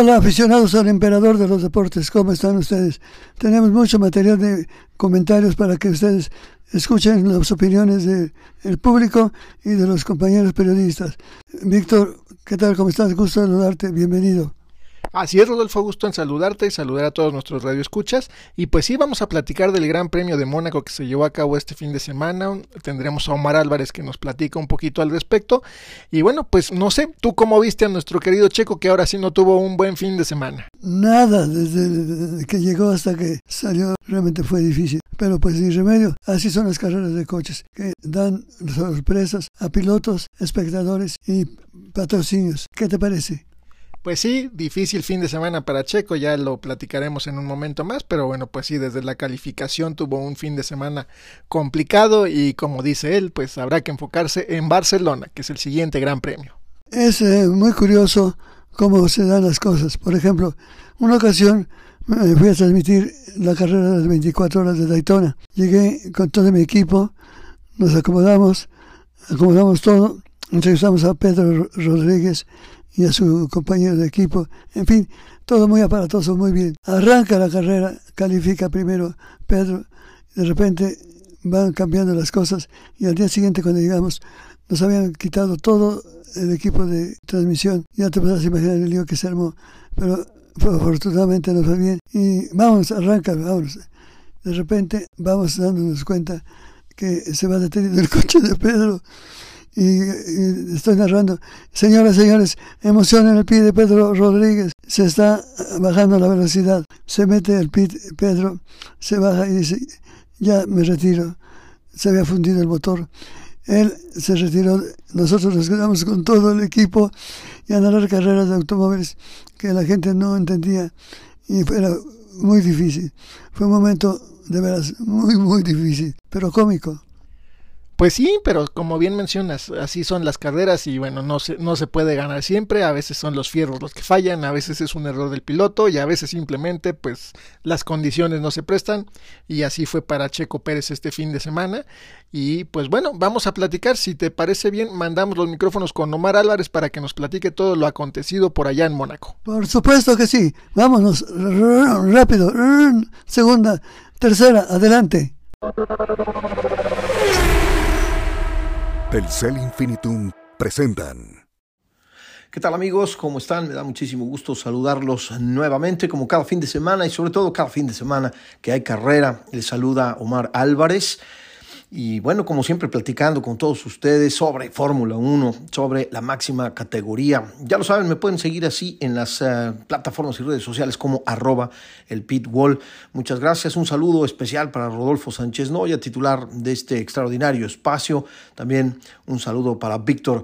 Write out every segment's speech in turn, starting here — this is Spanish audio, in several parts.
Hola aficionados al emperador de los deportes, ¿cómo están ustedes? Tenemos mucho material de comentarios para que ustedes escuchen las opiniones del público y de los compañeros periodistas. Víctor, ¿qué tal? ¿Cómo estás? Gusto saludarte, bienvenido. Así es, Rodolfo, gusto en saludarte y saludar a todos nuestros radioescuchas. Y pues sí, vamos a platicar del Gran Premio de Mónaco que se llevó a cabo este fin de semana. Tendremos a Omar Álvarez que nos platica un poquito al respecto. Y bueno, pues no sé, ¿tú cómo viste a nuestro querido Checo que ahora sí no tuvo un buen fin de semana? Nada, desde que llegó hasta que salió, realmente fue difícil. Pero pues sin remedio, así son las carreras de coches, que dan sorpresas a pilotos, espectadores y patrocinios. ¿Qué te parece? Pues sí, difícil fin de semana para Checo, ya lo platicaremos en un momento más, pero bueno, pues sí, desde la calificación tuvo un fin de semana complicado y como dice él, pues habrá que enfocarse en Barcelona, que es el siguiente gran premio. Es eh, muy curioso cómo se dan las cosas. Por ejemplo, una ocasión me fui a transmitir la carrera de las 24 horas de Daytona. Llegué con todo mi equipo, nos acomodamos, acomodamos todo, entrevistamos a Pedro Rodríguez y a su compañero de equipo. En fin, todo muy aparatoso, muy bien. Arranca la carrera, califica primero Pedro, de repente van cambiando las cosas y al día siguiente cuando llegamos nos habían quitado todo el equipo de transmisión. Ya te puedes imaginar el lío que se armó, pero afortunadamente nos fue bien. Y vamos, arranca, vamos. De repente vamos dándonos cuenta que se va deteniendo el coche de Pedro y, estoy narrando, señoras, señores, emoción en el pie de Pedro Rodríguez, se está bajando la velocidad, se mete el pit Pedro, se baja y dice, ya me retiro, se había fundido el motor. Él se retiró, nosotros nos quedamos con todo el equipo y a narrar carreras de automóviles que la gente no entendía y era muy difícil. Fue un momento de veras muy, muy difícil, pero cómico. Pues sí, pero como bien mencionas, así son las carreras y bueno, no se, no se puede ganar siempre, a veces son los fierros los que fallan, a veces es un error del piloto y a veces simplemente pues las condiciones no se prestan. Y así fue para Checo Pérez este fin de semana. Y pues bueno, vamos a platicar, si te parece bien, mandamos los micrófonos con Omar Álvarez para que nos platique todo lo acontecido por allá en Mónaco. Por supuesto que sí, vámonos. Rápido, segunda, tercera, adelante. Telcel Infinitum presentan. ¿Qué tal amigos? ¿Cómo están? Me da muchísimo gusto saludarlos nuevamente como cada fin de semana y sobre todo cada fin de semana que hay carrera. Les saluda Omar Álvarez. Y bueno, como siempre, platicando con todos ustedes sobre Fórmula 1, sobre la máxima categoría. Ya lo saben, me pueden seguir así en las eh, plataformas y redes sociales como arroba el pitwall. Muchas gracias. Un saludo especial para Rodolfo Sánchez Noya, titular de este extraordinario espacio. También un saludo para Víctor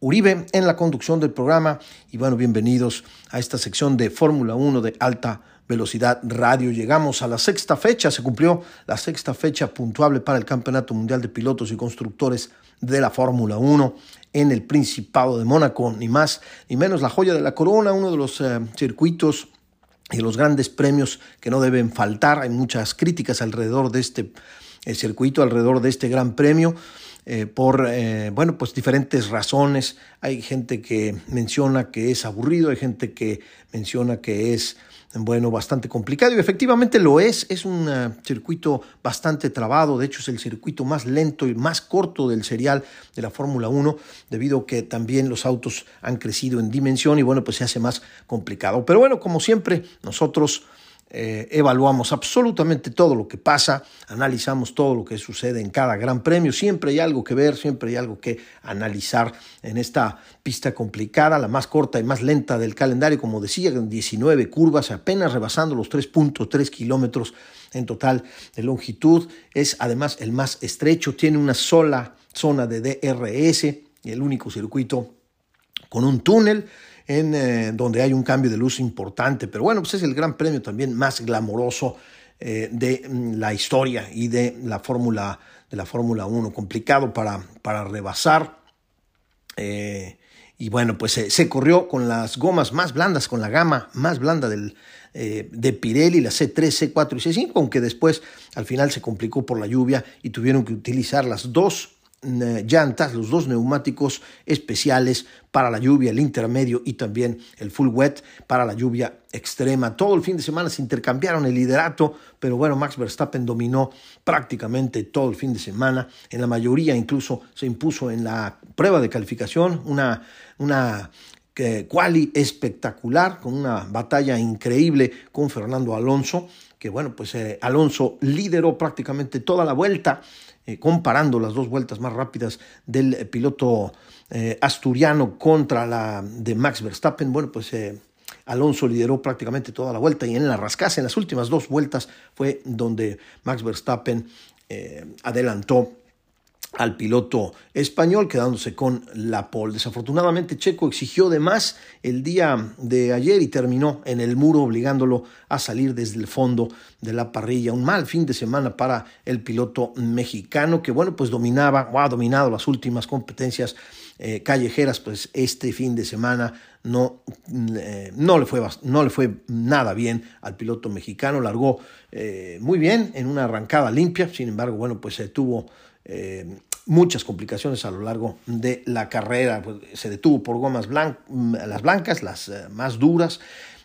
Uribe en la conducción del programa. Y bueno, bienvenidos a esta sección de Fórmula 1 de alta Velocidad Radio. Llegamos a la sexta fecha, se cumplió la sexta fecha puntuable para el Campeonato Mundial de Pilotos y Constructores de la Fórmula 1 en el Principado de Mónaco, ni más ni menos la joya de la corona, uno de los eh, circuitos y los grandes premios que no deben faltar. Hay muchas críticas alrededor de este circuito, alrededor de este gran premio. Eh, por eh, bueno pues diferentes razones hay gente que menciona que es aburrido hay gente que menciona que es bueno, bastante complicado y efectivamente lo es, es un eh, circuito bastante trabado, de hecho es el circuito más lento y más corto del serial de la Fórmula 1, debido a que también los autos han crecido en dimensión y bueno, pues se hace más complicado. Pero bueno, como siempre, nosotros eh, evaluamos absolutamente todo lo que pasa, analizamos todo lo que sucede en cada gran premio, siempre hay algo que ver, siempre hay algo que analizar en esta pista complicada, la más corta y más lenta del calendario, como decía, 19 curvas, apenas rebasando los 3.3 kilómetros en total de longitud, es además el más estrecho, tiene una sola zona de DRS, el único circuito con un túnel, en eh, donde hay un cambio de luz importante. Pero bueno, pues es el gran premio también más glamoroso eh, de mm, la historia y de la Fórmula de la Fórmula 1, complicado para, para rebasar. Eh, y bueno, pues se corrió con las gomas más blandas, con la gama más blanda del, de Pirelli, la C3, C4 y C5, aunque después al final se complicó por la lluvia y tuvieron que utilizar las dos llantas, los dos neumáticos especiales para la lluvia, el intermedio y también el full wet para la lluvia extrema. Todo el fin de semana se intercambiaron el liderato, pero bueno, Max Verstappen dominó prácticamente todo el fin de semana. En la mayoría incluso se impuso en la prueba de calificación una, una quali espectacular, con una batalla increíble con Fernando Alonso, que bueno, pues eh, Alonso lideró prácticamente toda la vuelta, eh, comparando las dos vueltas más rápidas del piloto eh, asturiano contra la de Max Verstappen. Bueno, pues Alonso lideró prácticamente toda la vuelta y en la rascase, en las últimas dos vueltas, fue donde Max Verstappen adelantó al piloto español, quedándose con la pole. Desafortunadamente, Checo exigió de más el día de ayer y terminó en el muro, obligándolo a salir desde el fondo de la parrilla. Un mal fin de semana para el piloto mexicano, que bueno, pues dominaba o ha dominado las últimas competencias eh, callejeras, pues este fin de semana no, eh, no, le fue, no le fue nada bien al piloto mexicano, largó eh, muy bien en una arrancada limpia, sin embargo, bueno, pues se tuvo muchas complicaciones a lo largo de la carrera. Pues, se detuvo por gomas las blancas, las eh, más duras,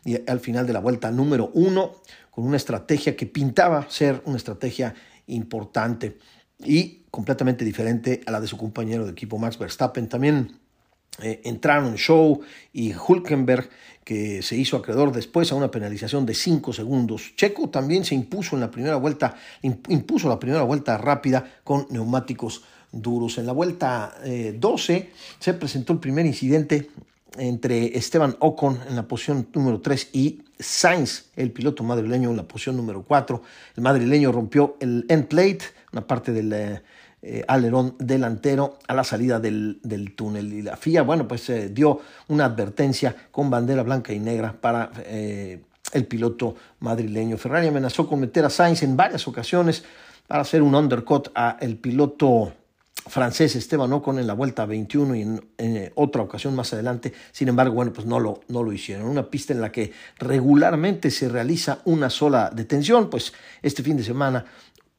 y al final de la vuelta número uno, con una estrategia que pintaba ser una estrategia importante y completamente diferente a la de su compañero de equipo Max Verstappen. También eh, entraron Show y Hulkenberg que se hizo acreedor después a una penalización de 5 segundos. Checo también se impuso en la primera vuelta, impuso la primera vuelta rápida con neumáticos duros. En la vuelta 12 eh, se presentó el primer incidente entre Esteban Ocon en la posición número 3 y Sainz, el piloto madrileño, en la posición número 4. El madrileño rompió el end plate, una parte del eh, eh, alerón delantero a la salida del, túnel. Y la FIA, bueno, pues eh, dio una advertencia con bandera blanca y negra para el piloto madrileño. Ferrari amenazó con meter a Sainz en varias ocasiones para hacer un undercut a el piloto francés Esteban Ocon en la vuelta 21 y en, otra ocasión más adelante. Sin embargo, bueno, pues no lo, no lo hicieron. Una pista en la que regularmente se realiza una sola detención, pues este fin de semana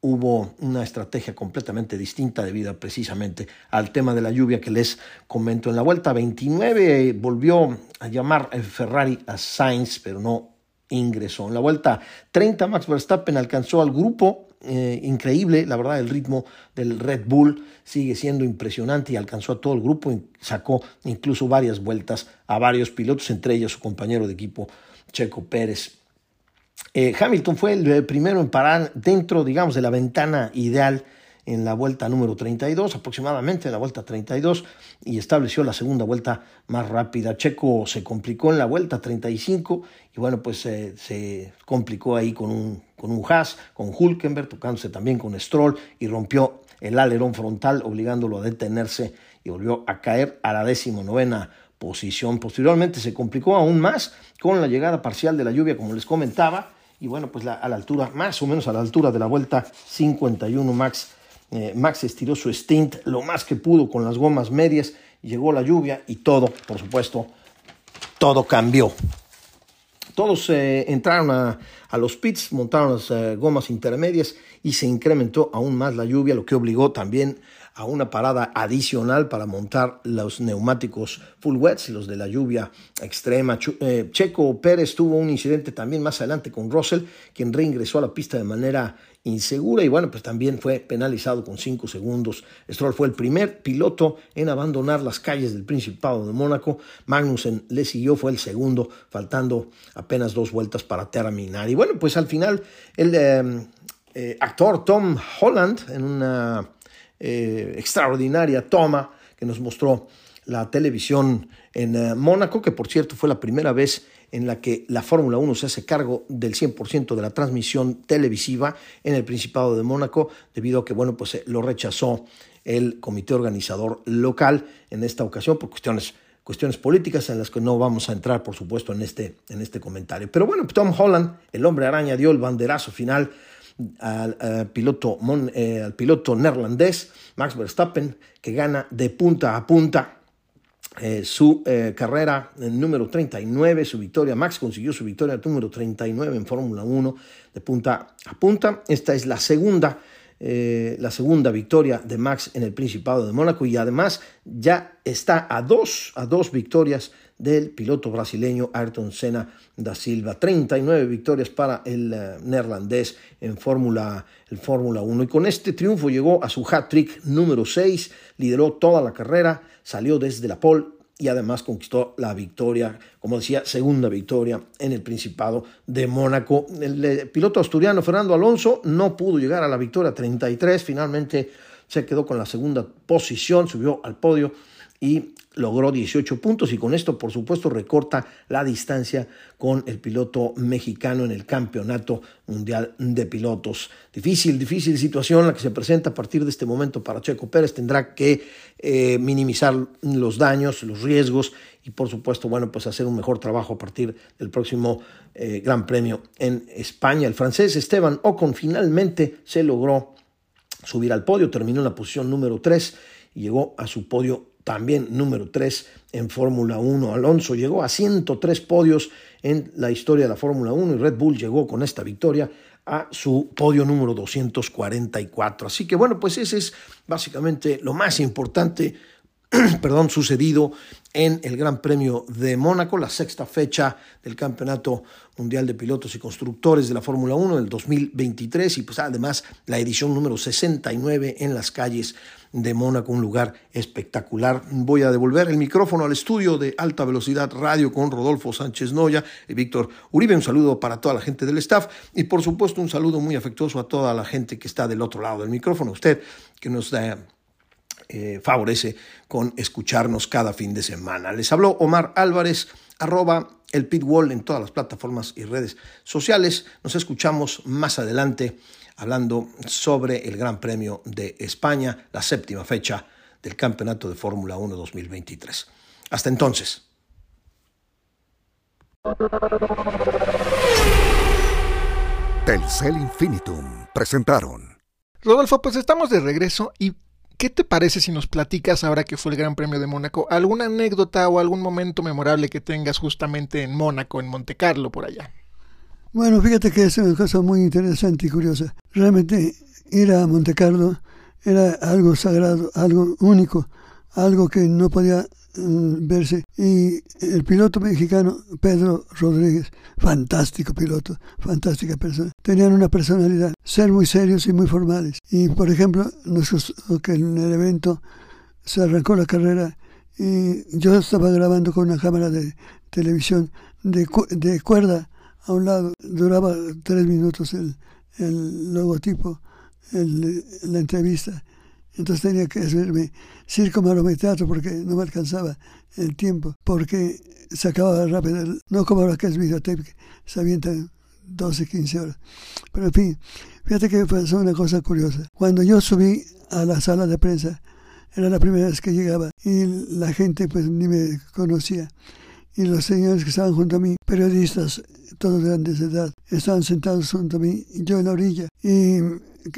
hubo una estrategia completamente distinta debido precisamente al tema de la lluvia que les comento. En la vuelta 29 volvió a llamar Ferrari a Sainz, pero no ingresó. En la vuelta 30 Max Verstappen alcanzó al grupo, eh, increíble, la verdad el ritmo del Red Bull sigue siendo impresionante y alcanzó a todo el grupo y sacó incluso varias vueltas a varios pilotos, entre ellos su compañero de equipo Checo Pérez. Eh, Hamilton fue el primero en parar dentro, digamos, de la ventana ideal en la vuelta número 32, aproximadamente en la vuelta 32, y estableció la segunda vuelta más rápida. Checo se complicó en la vuelta 35 y bueno, pues eh, se complicó ahí con un, con un Haas, con Hulkenberg, tocándose también con Stroll y rompió el alerón frontal, obligándolo a detenerse y volvió a caer a la novena posición. Posteriormente se complicó aún más con la llegada parcial de la lluvia, como les comentaba, y bueno, pues a la altura, más o menos a la altura de la vuelta 51, Max, eh, Max estiró su stint lo más que pudo con las gomas medias, llegó la lluvia y todo, por supuesto, todo cambió. Todos eh, entraron a, los pits, montaron las eh, gomas intermedias y se incrementó aún más la lluvia, lo que obligó también a una parada adicional para montar los neumáticos full wets, los de la lluvia extrema. Eh, Checo Pérez tuvo un incidente también más adelante con Russell, quien reingresó a la pista de manera insegura y bueno, pues también fue penalizado con 5 segundos. Stroll fue el primer piloto en abandonar las calles del Principado de Mónaco. Magnussen le siguió, fue el segundo, faltando apenas dos vueltas para terminar. Y bueno, pues al final el eh, eh, actor Tom Holland en una eh, extraordinaria toma que nos mostró la televisión en eh, Mónaco, que por cierto fue la primera vez en la que la Fórmula 1 se hace cargo del 100% de la transmisión televisiva en el Principado de Mónaco, debido a que bueno, pues eh, lo rechazó el comité organizador local en esta ocasión por cuestiones cuestiones políticas en las que no vamos a entrar, por supuesto, en este, en este comentario. Pero bueno, Tom Holland, el hombre araña, dio el banderazo final al, piloto, eh, al piloto neerlandés Max Verstappen, que gana de punta a punta eh, su eh, carrera número 39, su victoria. Max consiguió su victoria número 39 en Fórmula 1 de punta a punta. Esta es la segunda, eh, la segunda victoria de Max en el Principado de Mónaco y además ya está a dos, a dos victorias del piloto brasileño Ayrton Senna da Silva. 39 victorias para el neerlandés en Fórmula 1 y con este triunfo llegó a su hat-trick número 6, lideró toda la carrera salió desde la pole y además conquistó la victoria, como decía, segunda victoria en el Principado de Mónaco. El, eh, piloto asturiano Fernando Alonso no pudo llegar a la victoria 33, finalmente se quedó con la segunda posición, subió al podio y logró 18 puntos y con esto por supuesto recorta la distancia con el piloto mexicano en el Campeonato Mundial de Pilotos. Difícil, difícil situación la que se presenta a partir de este momento para Checo Pérez. Tendrá que eh, minimizar los daños, los riesgos y por supuesto, bueno, pues hacer un mejor trabajo a partir del próximo eh, Gran Premio en España. El francés Esteban Ocon finalmente se logró subir al podio, terminó en la posición número 3 y llegó a su podio también número 3 en Fórmula 1. Alonso llegó a 103 podios en la historia de la Fórmula 1 y Red Bull llegó con esta victoria a su podio número 244. Así que bueno, pues ese es básicamente lo más importante, perdón, sucedido en el Gran Premio de Mónaco, la sexta fecha del Campeonato Mundial de Pilotos y Constructores de la Fórmula 1 del 2023 y pues además la edición número 69 en las calles de Mónaco, un lugar espectacular. Voy a devolver el micrófono al estudio de Alta Velocidad Radio con Rodolfo Sánchez Noya y Víctor Uribe. Un saludo para toda la gente del staff y por supuesto un saludo muy afectuoso a toda la gente que está del otro lado del micrófono. Usted que nos da eh, favorece con escucharnos cada fin de semana. Les habló Omar Álvarez, arroba el Pitwall en todas las plataformas y redes sociales. Nos escuchamos más adelante hablando sobre el Gran Premio de España, la séptima fecha del Campeonato de Fórmula 1 2023. Hasta entonces. Telcel Infinitum presentaron. Rodolfo, pues estamos de regreso y ¿qué te parece si nos platicas ahora que fue el Gran Premio de Mónaco alguna anécdota o algún momento memorable que tengas justamente en Mónaco, en Monte Carlo, por allá? Bueno, fíjate que es una cosa muy interesante y curiosa. Realmente ir a Monte Carlo era algo sagrado, algo único, algo que no podía mm, verse. Y el piloto mexicano, Pedro Rodríguez, fantástico piloto, fantástica persona, tenían una personalidad, ser muy serios y muy formales. Y por ejemplo, nosotros, que en el evento se arrancó la carrera y yo estaba grabando con una cámara de televisión de, de cuerda a un lado. Duraba tres minutos el, el logotipo, el, la entrevista. Entonces tenía que hacerme circo, maroma teatro porque no me alcanzaba el tiempo, porque se acababa rápido, no como ahora que es videotape, se avientan 12, 15 horas. Pero en fin, fíjate que pasó una cosa curiosa. Cuando yo subí a la sala de prensa, era la primera vez que llegaba y la gente pues ni me conocía. Y los señores que estaban junto a mí, periodistas, todos grandes de edad, estaban sentados junto a mí, yo en la orilla, y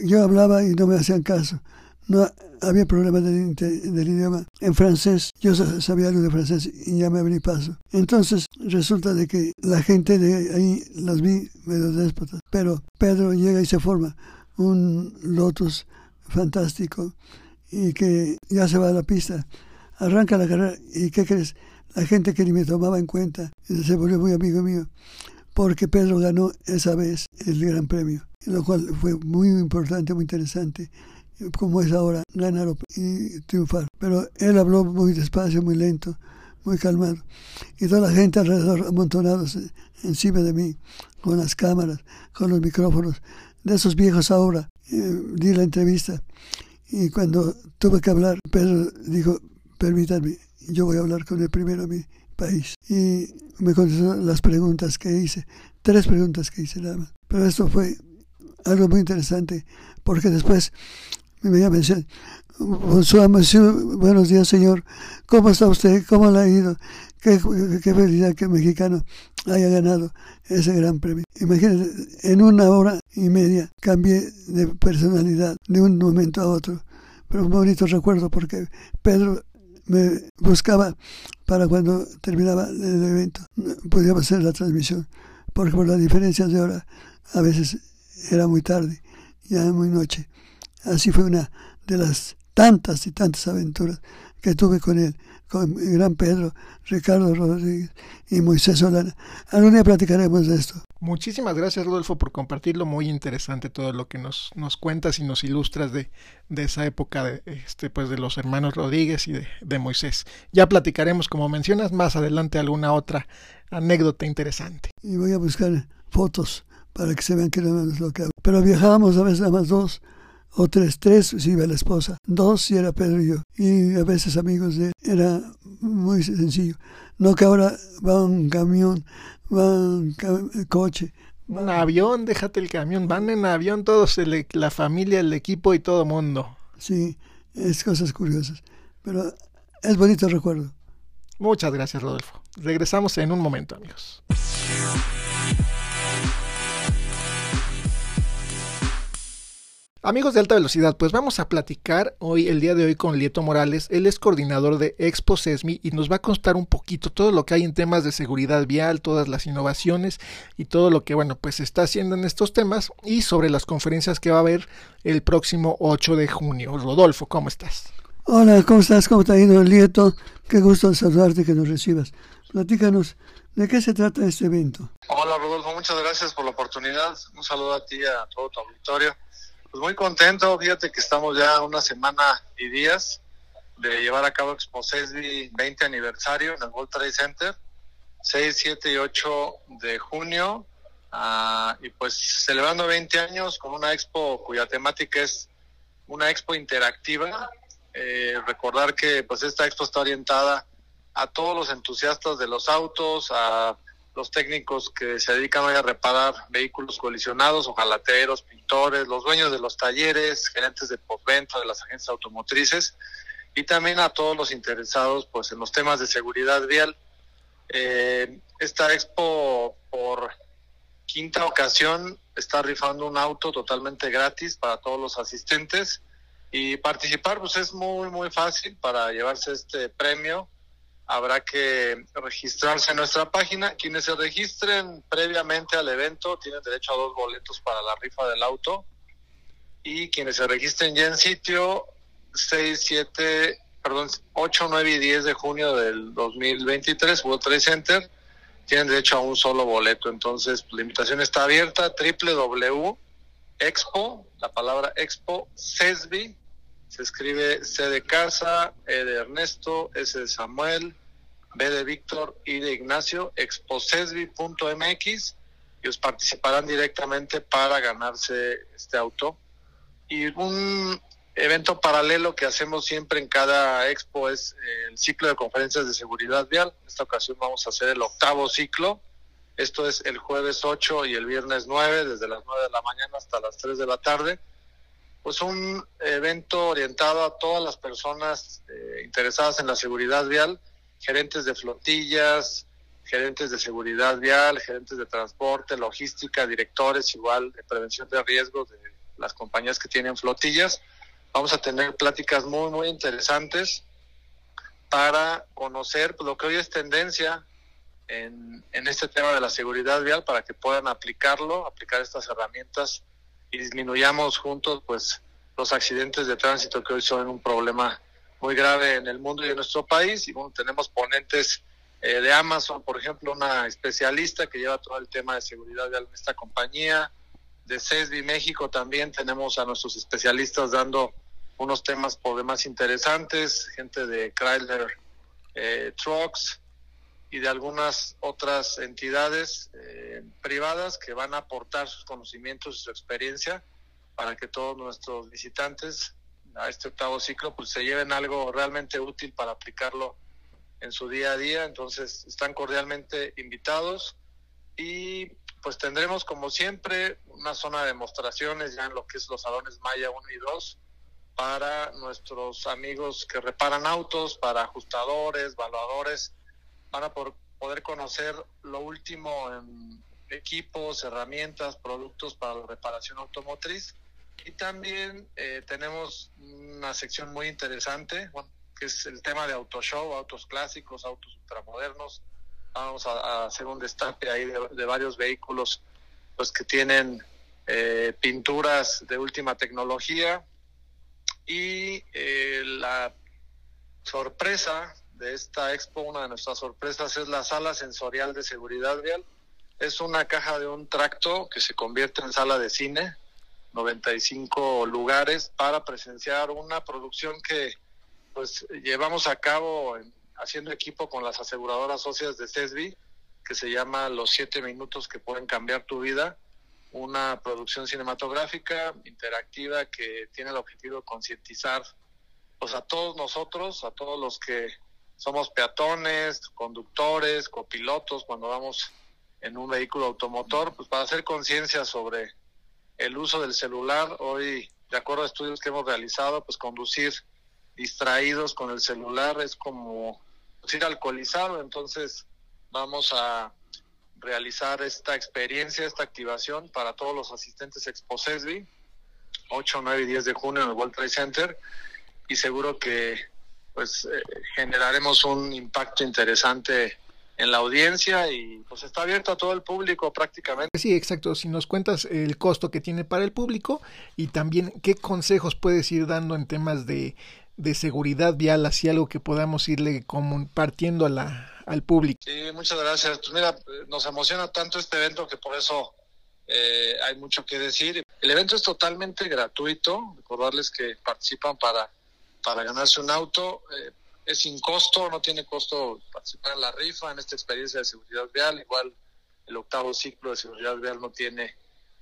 yo hablaba y no me hacían caso. No había problema del, idioma. En francés, yo sabía algo de francés y ya me abrí paso. Entonces, resulta de que la gente de ahí los vi medio déspotas. Pero Pedro llega y se forma un Lotus fantástico y que ya se va a la pista. Arranca la carrera y ¿qué crees? La gente que ni me tomaba en cuenta se volvió muy amigo mío porque Pedro ganó esa vez el Gran Premio, lo cual fue muy importante, muy interesante, como es ahora, ganar y triunfar. Pero él habló muy despacio, muy lento, muy calmado, y toda la gente alrededor amontonados encima de mí, con las cámaras, con los micrófonos, de esos viejos ahora. Eh, di la entrevista y cuando tuve que hablar, Pedro dijo, permítanme, yo voy a hablar con el primero a mí país. Y me contestó las preguntas que hice, tres preguntas que hice nada más. Pero esto fue algo muy interesante, porque después me venía a decir, buenos días señor, ¿cómo está usted? ¿Cómo le ha ido? Qué, qué felicidad que el mexicano haya ganado ese gran premio. Imagínate, en una hora y media cambié de personalidad de un momento a otro. Pero un bonito recuerdo porque Pedro me buscaba para cuando terminaba el evento, podíamos hacer la transmisión, porque por la diferencia de hora a veces era muy tarde, ya muy noche. Así fue una de las tantas y tantas aventuras que tuve con él, con el gran Pedro, Ricardo Rodríguez y Moisés Solana. Algún día platicaremos de esto. Muchísimas gracias, Rodolfo, por compartirlo. Muy interesante todo lo que nos, nos cuentas y nos ilustras de, de esa época de, este, pues, de los hermanos Rodríguez y de, de Moisés. Ya platicaremos, como mencionas, más adelante alguna otra anécdota interesante. Y voy a buscar fotos para que se vean que no es lo que hago. Pero viajábamos a veces a más dos o tres, tres si iba la esposa, dos si era Pedro y yo, y a veces amigos de él. Era muy sencillo. No que ahora va un camión, va un coche. Un avión, déjate el camión, van en avión todos, el, la familia, el equipo y todo mundo. Sí, es cosas curiosas, pero es bonito recuerdo. Muchas gracias, Rodolfo. Regresamos en un momento, amigos. Amigos de alta velocidad, pues vamos a platicar hoy, el día de hoy, con Lieto Morales. Él es coordinador de Expo Sesmi y nos va a contar un poquito todo lo que hay en temas de seguridad vial, todas las innovaciones y todo lo que, bueno, pues se está haciendo en estos temas y sobre las conferencias que va a haber el próximo 8 de junio. Rodolfo, ¿cómo estás? Hola, ¿cómo estás? ¿Cómo te ha ido, Lieto? Qué gusto saludarte que nos recibas. Platícanos, ¿de qué se trata este evento? Hola, Rodolfo, muchas gracias por la oportunidad. Un saludo a ti y a todo tu auditorio. Pues muy contento, fíjate que estamos ya una semana y días de llevar a cabo Expo CESBI 20 aniversario en el World Trade Center, 6, 7 y 8 de junio, uh, y pues celebrando 20 años con una expo cuya temática es una expo interactiva. Eh, recordar que pues esta expo está orientada a todos los entusiastas de los autos, a los técnicos que se dedican hoy a reparar vehículos colisionados, ojalateros, pintores, los dueños de los talleres, gerentes de postventa de las agencias automotrices y también a todos los interesados pues en los temas de seguridad vial. Eh, esta expo por quinta ocasión está rifando un auto totalmente gratis para todos los asistentes y participar pues es muy muy fácil para llevarse este premio habrá que registrarse en nuestra página. Quienes se registren previamente al evento tienen derecho a dos boletos para la rifa del auto. Y quienes se registren ya en sitio, 6, 7, perdón, 8, 9 y 10 de junio del 2023, World Trade Center, tienen derecho a un solo boleto. Entonces, la invitación está abierta, www.expo, la palabra expo, CESBI, se escribe C de casa, E de Ernesto, S de Samuel, B de Víctor, I de Ignacio, exposesbi.mx y os participarán directamente para ganarse este auto. Y un evento paralelo que hacemos siempre en cada expo es eh, el ciclo de conferencias de seguridad vial. En esta ocasión vamos a hacer el octavo ciclo. Esto es el jueves 8 y el viernes 9, desde las 9 de la mañana hasta las 3 de la tarde pues un evento orientado a todas las personas eh, interesadas en la seguridad vial, gerentes de flotillas, gerentes de seguridad vial, gerentes de transporte, logística, directores igual de prevención de riesgos de las compañías que tienen flotillas. Vamos a tener pláticas muy, muy interesantes para conocer pues, lo que hoy es tendencia en, en este tema de la seguridad vial para que puedan aplicarlo, aplicar estas herramientas y disminuyamos juntos pues los accidentes de tránsito que hoy son un problema muy grave en el mundo y en nuestro país. Y bueno, tenemos ponentes eh, de Amazon, por ejemplo, una especialista que lleva todo el tema de seguridad de esta compañía, de CESBI México también tenemos a nuestros especialistas dando unos temas por demás interesantes, gente de Chrysler eh, Trucks, y de algunas otras entidades eh, privadas que van a aportar sus conocimientos y su experiencia para que todos nuestros visitantes a este octavo ciclo pues se lleven algo realmente útil para aplicarlo en su día a día. Entonces están cordialmente invitados y pues tendremos como siempre una zona de demostraciones ya en lo que es los salones Maya 1 y 2 para nuestros amigos que reparan autos, para ajustadores, evaluadores, van a poder conocer lo último en equipos, herramientas, productos para la reparación automotriz. Y también eh, tenemos una sección muy interesante, bueno, que es el tema de auto show, autos clásicos, autos ultramodernos. Vamos a, hacer un destape ahí de, varios vehículos pues que tienen eh, pinturas de última tecnología y eh, la sorpresa de esta expo, una de nuestras sorpresas es la sala sensorial de seguridad vial. Es una caja de un tracto que se convierte en sala de cine, 95 lugares para presenciar una producción que pues llevamos a cabo haciendo equipo con las aseguradoras socias de CESBI, que se llama Los siete minutos que pueden cambiar tu vida, una producción cinematográfica interactiva que tiene el objetivo de concientizar pues a todos nosotros, a todos los que somos peatones, conductores, copilotos, cuando vamos en un vehículo automotor, pues para hacer conciencia sobre el uso del celular. Hoy, de acuerdo a estudios que hemos realizado, pues conducir distraídos con el celular es como ir alcoholizado, entonces vamos a realizar esta experiencia, esta activación para todos los asistentes Expo 8, 9 y 10 de junio en el World Trade Center y seguro que pues eh, generaremos un impacto interesante en la audiencia y pues está abierto a todo el público prácticamente. Sí, exacto. Si nos cuentas el costo que tiene para el público y también qué consejos puedes ir dando en temas de, de seguridad vial, así algo que podamos irle compartiendo a la, al público. Sí, muchas gracias. Pues mira, nos emociona tanto este evento que por eso eh, hay mucho que decir. El evento es totalmente gratuito. Recordarles que participan para, para ganarse un auto. Eh, es sin costo, no tiene costo participar en la rifa, en esta experiencia de seguridad vial. Igual el octavo ciclo de seguridad vial no tiene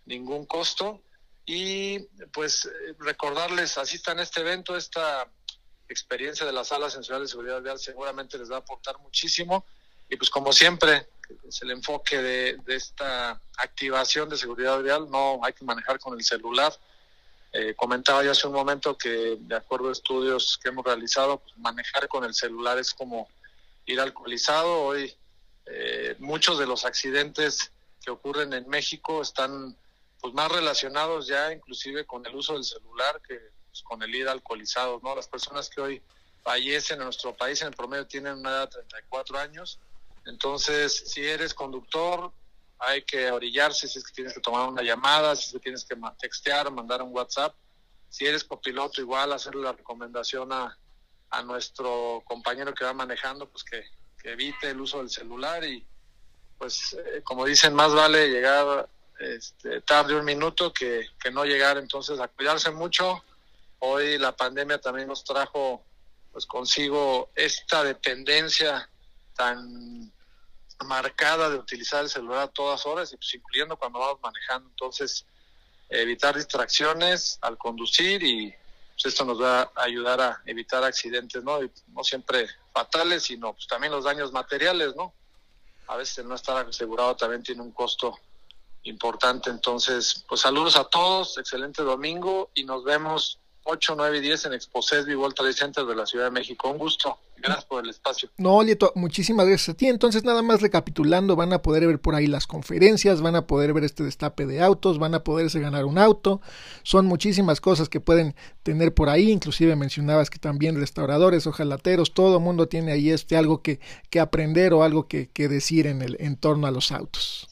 ningún costo. Y pues eh, recordarles, asistan a este evento, esta experiencia de la sala sensorial de seguridad vial seguramente les va a aportar muchísimo. Y pues como siempre, es el enfoque de, esta activación de seguridad vial, no hay que manejar con el celular. Eh, comentaba yo hace un momento que de acuerdo a estudios que hemos realizado, pues manejar con el celular es como ir alcoholizado. Hoy eh, muchos de los accidentes que ocurren en México están pues más relacionados ya inclusive con el uso del celular que pues, con el ir alcoholizado, ¿no? Las personas que hoy fallecen en nuestro país en el promedio tienen una edad de 34 años, entonces si eres conductor hay que orillarse si es que tienes que tomar una llamada, si es que tienes que textear, mandar un WhatsApp, si eres copiloto igual hacerle la recomendación a, a nuestro compañero que va manejando, pues que, evite el uso del celular y pues eh, como dicen, más vale llegar este, tarde un minuto que, que no llegar, entonces a cuidarse mucho, Hoy la pandemia también nos trajo pues consigo esta dependencia tan marcada de utilizar el celular a todas horas, y pues incluyendo cuando vamos manejando. Entonces, evitar distracciones al conducir y pues, esto nos va a ayudar a evitar accidentes, ¿no? no siempre fatales, sino pues también los daños materiales, ¿no? A veces no estar asegurado también tiene un costo importante. Entonces, pues saludos a todos, excelente domingo y nos vemos 8, 9 y 10 en Exposesbi World Trade Center de la Ciudad de México. Un gusto. Gracias por el espacio. No, Lieto, muchísimas gracias a ti. Entonces, nada más recapitulando, van a poder ver por ahí las conferencias, van a poder ver este destape de autos, van a poderse ganar un auto. Son muchísimas cosas que pueden tener por ahí. Inclusive mencionabas que también restauradores, ojalateros, todo mundo tiene ahí este algo que, que aprender o algo que, que decir en el en torno a los autos.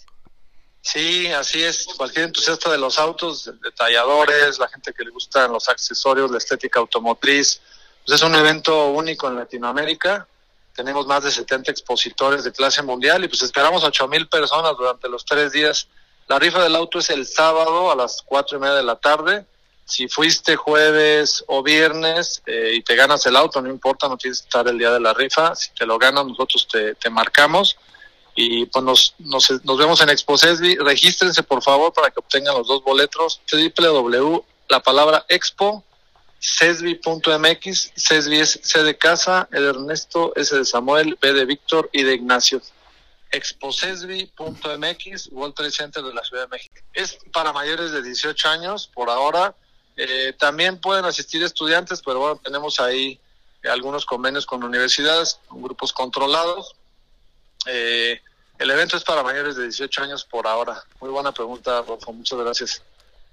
Sí, así es. Cualquier entusiasta de los autos, detalladores, la gente que le gustan los accesorios, la estética automotriz, pues es un evento único en Latinoamérica. Tenemos más de 70 expositores de clase mundial y pues esperamos 8 mil personas durante los tres días. La rifa del auto es el sábado a las cuatro y media de la tarde. Si fuiste jueves o viernes eh, y te ganas el auto, no importa, no tienes que estar el día de la rifa. Si te lo ganas, nosotros te, te marcamos y pues nos, nos, nos vemos en Expo Cesbi. Regístrense por favor para que obtengan los dos boletos. www, la palabra expo, cesbi.mx, cesbi es C de casa, el Ernesto, S de Samuel, B de Víctor y de Ignacio. exposesbi.mx, World Trade Center de la Ciudad de México. Es para mayores de 18 años por ahora. Eh, también pueden asistir estudiantes, pero bueno, tenemos ahí algunos convenios con universidades, grupos controlados eh, el evento es para mayores de 18 años por ahora. Muy buena pregunta, Rodolfo. Muchas gracias.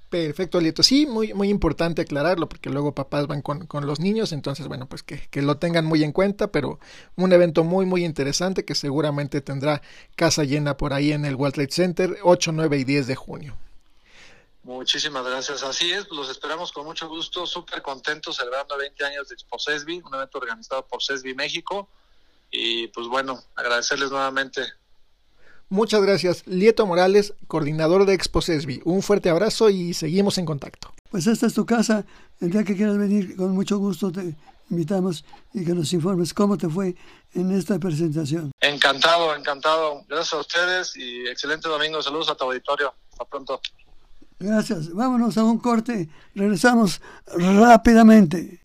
Perfecto, Lieto. Sí, muy, muy importante aclararlo porque luego papás van con, con los niños, entonces bueno, pues que, que, lo tengan muy en cuenta, pero un evento muy, muy interesante que seguramente tendrá casa llena por ahí en el World Trade Center 8, 9 y 10 de junio. Muchísimas gracias. Así es, los esperamos con mucho gusto, súper contentos celebrando 20 años de Expo CESBI, un evento organizado por CESBI México. Y pues bueno, agradecerles nuevamente Muchas gracias, Lieto Morales, coordinador de Expo CESBI. Un fuerte abrazo y seguimos en contacto. Pues esta es tu casa. El día que quieras venir, con mucho gusto te invitamos y que nos informes cómo te fue en esta presentación. Encantado, encantado. Gracias a ustedes y excelente domingo. Saludos a tu auditorio. Hasta pronto. Gracias. Vámonos a un corte. Regresamos rápidamente.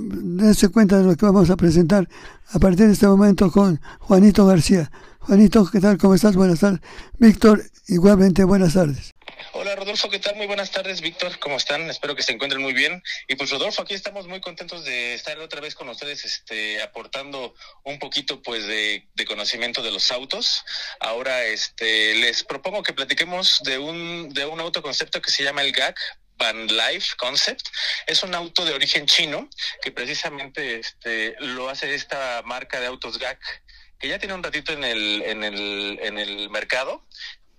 Dense cuenta de lo que vamos a presentar a partir de este momento con Juanito García. Juanito, ¿qué tal? ¿Cómo estás? Buenas tardes. Víctor, igualmente buenas tardes. Hola Rodolfo, ¿qué tal? Muy buenas tardes, Víctor, ¿cómo están? Espero que se encuentren muy bien. Y pues Rodolfo, aquí estamos muy contentos de estar otra vez con ustedes, este, aportando un poquito pues de, de conocimiento de los autos. Ahora este les propongo que platiquemos de un, de un autoconcepto que se llama el GAC, Van Life Concept. Es un auto de origen chino que precisamente este, lo hace esta marca de autos GAC que ya tiene un ratito en el, en el, en el mercado.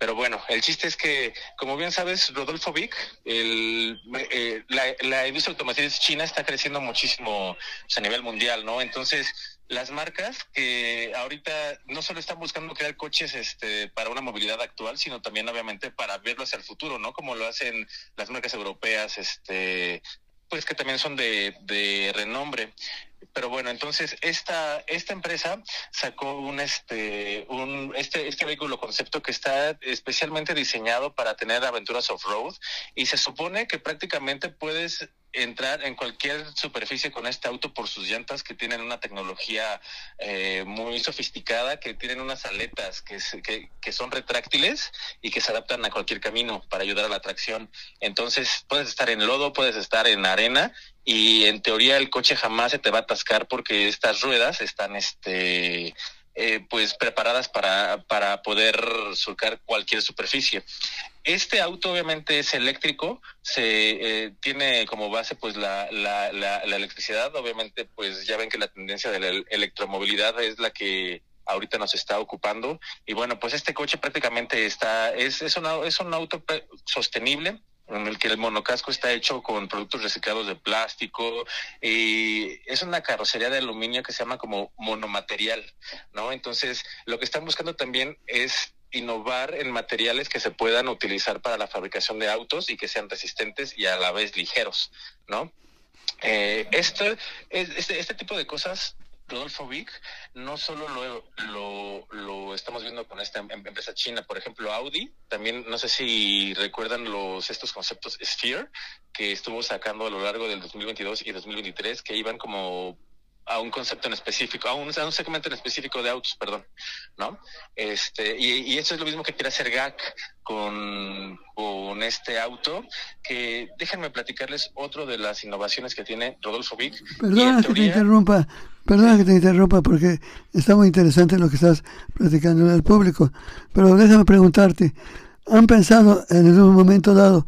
Pero bueno, el chiste es que, como bien sabes, Rodolfo Vic, el, eh, la, industria automotriz china está creciendo muchísimo pues, a nivel mundial, ¿no? Entonces, las marcas que ahorita no solo están buscando crear coches este para una movilidad actual, sino también obviamente para verlo hacia el futuro, ¿no? Como lo hacen las marcas europeas, este pues que también son de, de renombre. Pero bueno, entonces esta esta empresa sacó un este un este este vehículo concepto que está especialmente diseñado para tener aventuras off-road y se supone que prácticamente puedes entrar en cualquier superficie con este auto por sus llantas que tienen una tecnología eh, muy sofisticada, que tienen unas aletas que, que, son retráctiles y que se adaptan a cualquier camino para ayudar a la tracción. Entonces puedes estar en lodo, puedes estar en arena y en teoría el coche jamás se te va a atascar porque estas ruedas están este eh, pues preparadas para, para poder surcar cualquier superficie. Este auto obviamente es eléctrico, se eh, tiene como base pues la, electricidad, obviamente pues ya ven que la tendencia de la electromovilidad es la que ahorita nos está ocupando y bueno pues este coche prácticamente está es es, una, es un auto sostenible en el que el monocasco está hecho con productos reciclados de plástico y es una carrocería de aluminio que se llama como monomaterial, ¿no? Entonces, lo que están buscando también es innovar en materiales que se puedan utilizar para la fabricación de autos y que sean resistentes y a la vez ligeros, ¿no? Eh, este, este, este tipo de cosas Rodolfo Vic, no solo lo, lo, lo, estamos viendo con esta em, empresa china, por ejemplo Audi, también no sé si recuerdan los estos conceptos Sphere que estuvo sacando a lo largo del 2022 y 2023 que iban como a un concepto en específico, a un, a un, segmento en específico de autos, perdón, ¿no? Este, y, y eso es lo mismo que quiere hacer GAC con, con este auto, que déjenme platicarles otro de las innovaciones que tiene Rodolfo Vic. Perdona que te interrumpa, perdona que te interrumpa porque está muy interesante lo que estás platicando al público, pero déjame preguntarte, ¿han pensado en un momento dado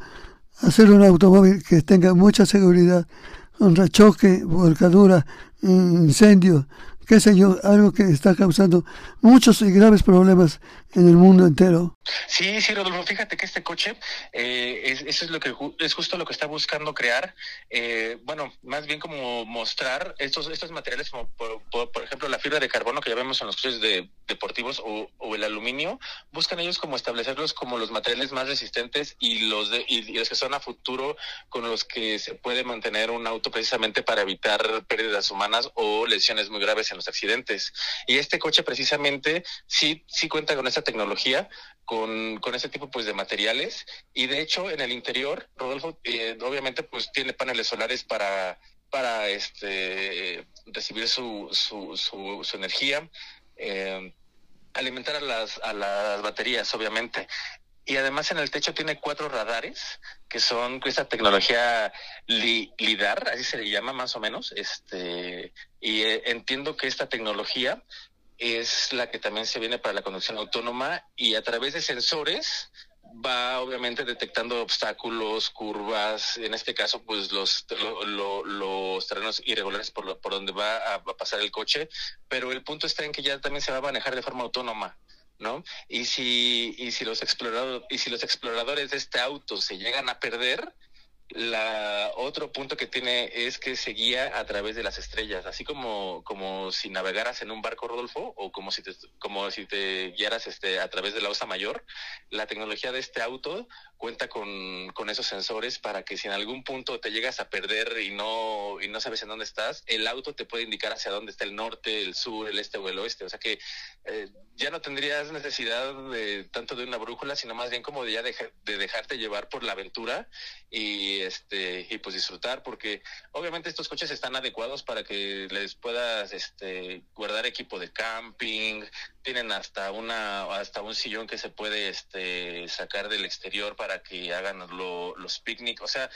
hacer un automóvil que tenga mucha seguridad contra choque, volcadura, incendio, qué sé yo, algo que está causando muchos y graves problemas en el mundo entero. Sí, sí, Rodolfo, fíjate que este coche, eh, es, eso es lo que es justo lo que está buscando crear. Eh, bueno, más bien como mostrar estos estos materiales como por, ejemplo la fibra de carbono que ya vemos en los coches de, deportivos o, o, el aluminio, buscan ellos como establecerlos como los materiales más resistentes y los de, y, y los que son a futuro con los que se puede mantener un auto precisamente para evitar pérdidas humanas o lesiones muy graves en accidentes. Y este coche precisamente sí sí cuenta con esta tecnología con, con ese tipo pues de materiales y de hecho en el interior Rodolfo eh, obviamente pues tiene paneles solares para para este recibir su, su, su, su energía eh, alimentar a las a las baterías obviamente y además en el techo tiene cuatro radares que son esta tecnología li, lidar así se le llama más o menos este y eh, entiendo que esta tecnología es la que también se viene para la conducción autónoma y a través de sensores va obviamente detectando obstáculos, curvas, en este caso pues los, los terrenos irregulares por, por donde va a, pasar el coche, pero el punto está en que ya también se va a manejar de forma autónoma. ¿No? Y si, y si los si los exploradores de este auto se llegan a perder, la otro punto que tiene es que se guía a través de las estrellas, así como, como si navegaras en un barco, Rodolfo, o como si te, como si te guiaras este, a través de la osa mayor. La tecnología de este auto cuenta con, con esos sensores para que si en algún punto te llegas a perder y no, y no sabes en dónde estás, el auto te puede indicar hacia dónde está el norte, el sur, el este o el oeste. O sea que eh, ya no tendrías necesidad de tanto de una brújula, sino más bien como de ya de dejarte llevar por la aventura y este y pues disfrutar porque obviamente estos coches están adecuados para que les puedas este guardar equipo de camping tienen hasta una hasta un sillón que se puede este sacar del exterior para que hagan los picnic o sea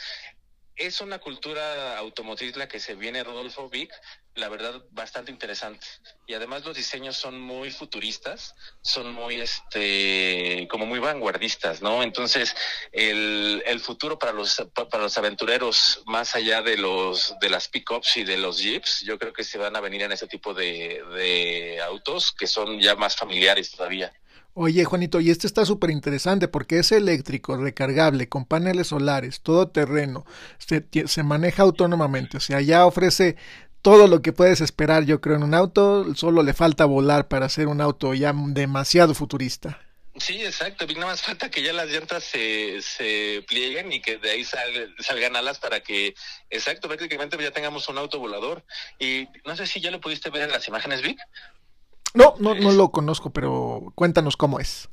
es una cultura automotriz la que se viene Rodolfo Vic, la verdad bastante interesante. Y además los diseños son muy futuristas, son muy este como muy vanguardistas, ¿no? Entonces, el, el futuro para los para los aventureros más allá de los de las pickups y de los jeeps, yo creo que se van a venir en ese tipo de, de autos que son ya más familiares todavía. Oye, Juanito, y este está súper interesante porque es eléctrico, recargable, con paneles solares, todo terreno, se, maneja autónomamente, o sea, ya ofrece todo lo que puedes esperar, yo creo, en un auto, solo le falta volar para ser un auto ya demasiado futurista. Sí, exacto, nada más falta que ya las llantas se, se plieguen y que de ahí salgan alas para que, exacto, prácticamente ya tengamos un auto volador. Y no sé si ya lo pudiste ver en las imágenes, Vic, no, no, no lo conozco, pero cuéntanos cómo es.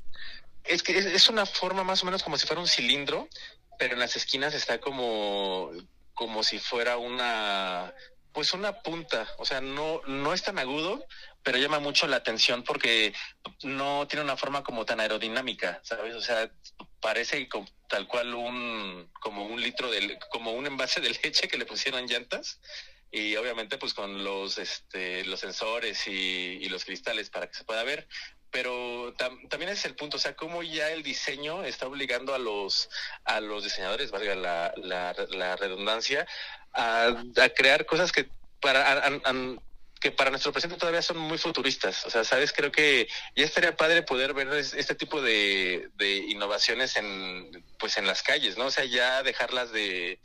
Es que es, una forma más o menos como si fuera un cilindro, pero en las esquinas está como, como si fuera una, pues una punta. O sea, no, no es tan agudo, pero llama mucho la atención porque no tiene una forma como tan aerodinámica, ¿sabes? O sea, parece tal cual un, como un litro de, como un envase de leche que le pusieron llantas y obviamente pues con los este los sensores y, los cristales para que se pueda ver pero también es el punto o sea cómo ya el diseño está obligando a los a los diseñadores valga la, la, redundancia a, crear cosas que para que para nuestro presente todavía son muy futuristas. O sea, sabes, creo que ya estaría padre poder ver este tipo de, de innovaciones en, pues en las calles, ¿no? O sea, ya dejarlas de,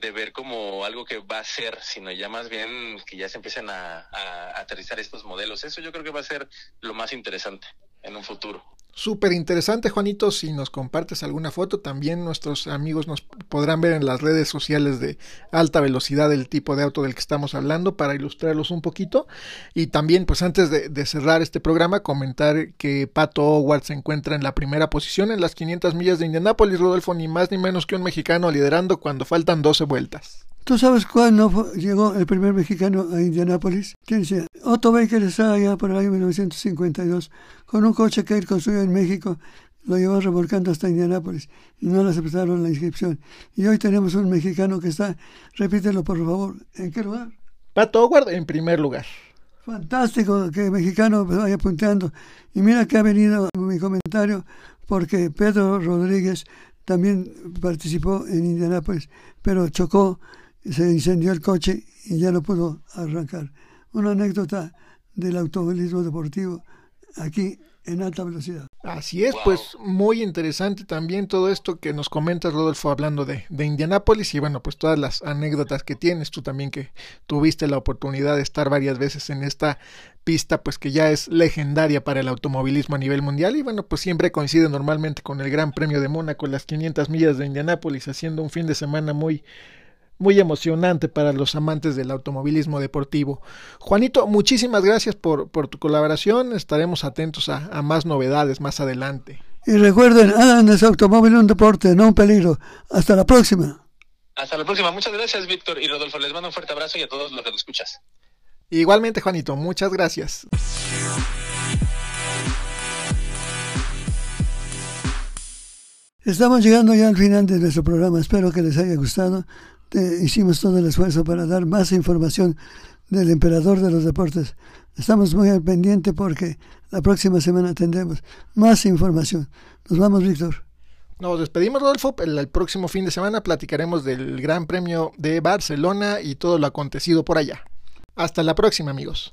de ver como algo que va a ser, sino ya más bien que ya se empiecen a, a, aterrizar estos modelos. Eso yo creo que va a ser lo más interesante en un futuro. Súper interesante, Juanito. Si nos compartes alguna foto, también nuestros amigos nos podrán ver en las redes sociales de alta velocidad el tipo de auto del que estamos hablando para ilustrarlos un poquito. Y también, pues antes de, de cerrar este programa, comentar que Pato Howard se encuentra en la primera posición en las 500 millas de Indianápolis, Rodolfo, ni más ni menos que un mexicano liderando cuando faltan 12 vueltas. ¿Tú sabes cuándo llegó el primer mexicano a Indianápolis? ¿Quién sea? Otto Baker estaba allá por el año 1952 con un coche que él construyó en México. Lo llevó remolcando hasta Indianápolis y no le aceptaron la inscripción. Y hoy tenemos un mexicano que está, repítelo por favor, ¿en qué lugar? Pato Howard en primer lugar. Fantástico que el mexicano vaya punteando. Y mira que ha venido mi comentario porque Pedro Rodríguez también participó en Indianápolis, pero chocó se incendió el coche y ya no pudo arrancar. Una anécdota del automovilismo deportivo aquí en alta velocidad. Así es, pues muy interesante también todo esto que nos comentas, Rodolfo, hablando de, de Indianápolis y bueno, pues todas las anécdotas que tienes, tú también que tuviste la oportunidad de estar varias veces en esta pista, pues que ya es legendaria para el automovilismo a nivel mundial y bueno, pues siempre coincide normalmente con el Gran Premio de Mónaco, las 500 millas de Indianápolis, haciendo un fin de semana muy muy emocionante para los amantes del automovilismo deportivo. Juanito, muchísimas gracias por, por tu colaboración. Estaremos atentos a, a, más novedades más adelante. Y recuerden, hagan ese automóvil un deporte, no un peligro. Hasta la próxima. Hasta la próxima. Muchas gracias, Víctor y Rodolfo. Les mando un fuerte abrazo y a todos los que lo escuchas. Igualmente, Juanito. Muchas gracias. Estamos llegando ya al final de nuestro programa. Espero que les haya gustado hicimos todo el esfuerzo para dar más información del emperador de los deportes. Estamos muy al pendiente porque la próxima semana tendremos más información. Nos vamos, Víctor. Nos despedimos, Rodolfo. El, próximo fin de semana platicaremos del Gran Premio de Barcelona y todo lo acontecido por allá. Hasta la próxima, amigos.